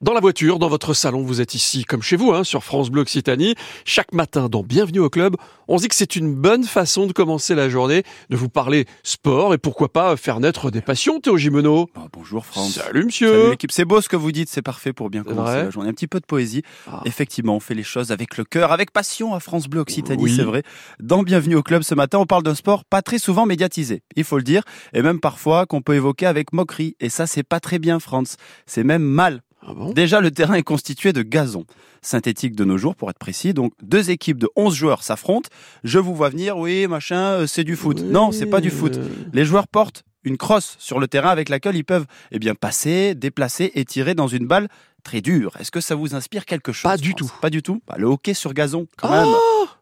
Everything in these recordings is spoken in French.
Dans la voiture, dans votre salon, vous êtes ici comme chez vous, hein, sur France Bleu Occitanie. Chaque matin dans Bienvenue au Club, on se dit que c'est une bonne façon de commencer la journée, de vous parler sport et pourquoi pas faire naître des passions, Théo Gimeno. Oh, bonjour France. Salut monsieur. Salut l'équipe, c'est beau ce que vous dites, c'est parfait pour bien commencer vrai la journée. Un petit peu de poésie. Ah. Effectivement, on fait les choses avec le cœur, avec passion à France Bleu Occitanie, Oui. c'est vrai. Dans Bienvenue au Club ce matin, on parle d'un sport pas très souvent médiatisé, il faut le dire, et même parfois qu'on peut évoquer avec moquerie. Et ça, c'est pas très bien France. C'est même mal. Ah bon? Déjà, le terrain est constitué de gazon synthétique de nos jours, pour être précis. Donc, deux équipes de 11 joueurs s'affrontent. Je vous vois venir, oui, machin, euh, c'est du foot. Oui, Non, c'est pas du foot. euh, Les joueurs portent une crosse sur le terrain avec laquelle ils peuvent eh bien, passer, déplacer et tirer dans une balle très dure. Est-ce que ça vous inspire quelque chose Pas du tout. Pas du tout? Bah, Le hockey sur gazon, quand Ah même.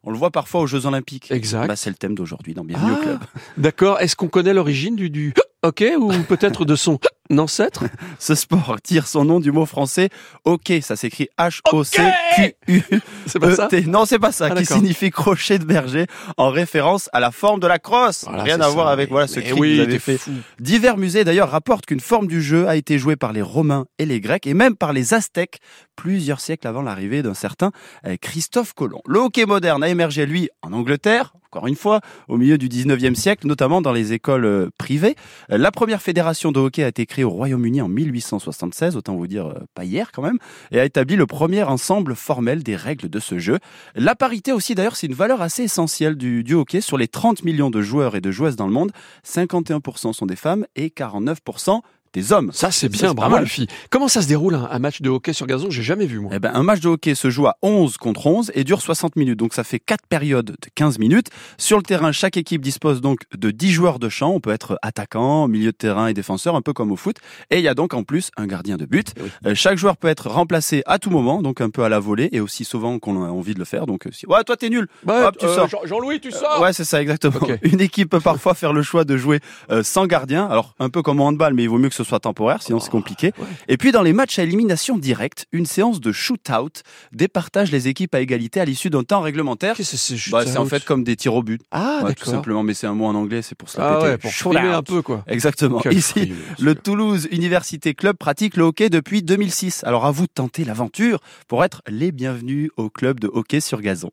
On le voit parfois aux Jeux Olympiques. Exact. Bah, c'est le thème d'aujourd'hui dans Bienvenue au Ah, Club. D'accord. Est-ce qu'on connaît l'origine du, du hockey ou peut-être de son ancêtre Ce sport tire son nom du mot français hockey. Ça s'écrit H-O-C-Q-U. C'est pas ça E-T. Non, c'est pas ça, Ah, qui signifie crochet de berger en référence à la forme de la crosse. Voilà, Rien à ça. voir avec voilà ce cri oui, que vous avez t'es fait. fou. Divers musées d'ailleurs rapportent qu'une forme du jeu a été jouée par les Romains et les Grecs et même par les Aztèques plusieurs siècles avant l'arrivée d'un certain euh, Christophe Colomb. Le hockey moderne a émergé lui en Angleterre, encore une fois, au milieu du 19e siècle, notamment dans les écoles euh, privées. Euh, La première fédération de hockey a été créée au Royaume-Uni en 1876, autant vous dire euh, pas hier quand même, et a établi le premier ensemble formel des règles de ce jeu. La parité aussi d'ailleurs, c'est une valeur assez essentielle du, du hockey. Sur les 30 millions de joueurs et de joueuses dans le monde, 51% sont des femmes et 49% des hommes. Ça c'est Ça, bien, pas bravo mal. filles. Comment ça se déroule un, un match de hockey sur gazon? J'ai jamais vu moi. Eh ben, un match de hockey se joue à 11 contre 11 et dure 60 minutes. Donc ça fait 4 périodes de 15 minutes. Sur le terrain, chaque équipe dispose donc de 10 joueurs de champ. On peut être attaquant, milieu de terrain et défenseur, un peu comme au foot. Et il y a donc en plus un gardien de but. Eh oui. Euh, chaque joueur peut être remplacé à tout moment, donc un peu à la volée et aussi souvent qu'on a envie de le faire. Donc euh, si... ouais, toi t'es nul. Hop, tu euh, sors. Jean- Jean-Louis, tu Euh, sors Ouais, c'est ça, exactement. Une équipe peut parfois faire le choix de jouer sans gardien. Alors, un peu comme au handball, mais il vaut mieux que ce soit temporaire, sinon c'est compliqué. ouais. Et puis, dans les matchs à élimination directe, une séance de shoot-out départage les équipes à égalité à l'issue d'un temps réglementaire. C'est Bah, c'est en fait comme des tirs au but. Ah, Ouais, tout simplement, mais c'est un mot en anglais, c'est pour la Ah ouais, pour frimer un peu quoi. Exactement. Quel Ici, le. Toulouse Université Club pratique le hockey depuis 2006. Alors, à vous de tenter l'aventure pour être les bienvenus au club de hockey sur gazon.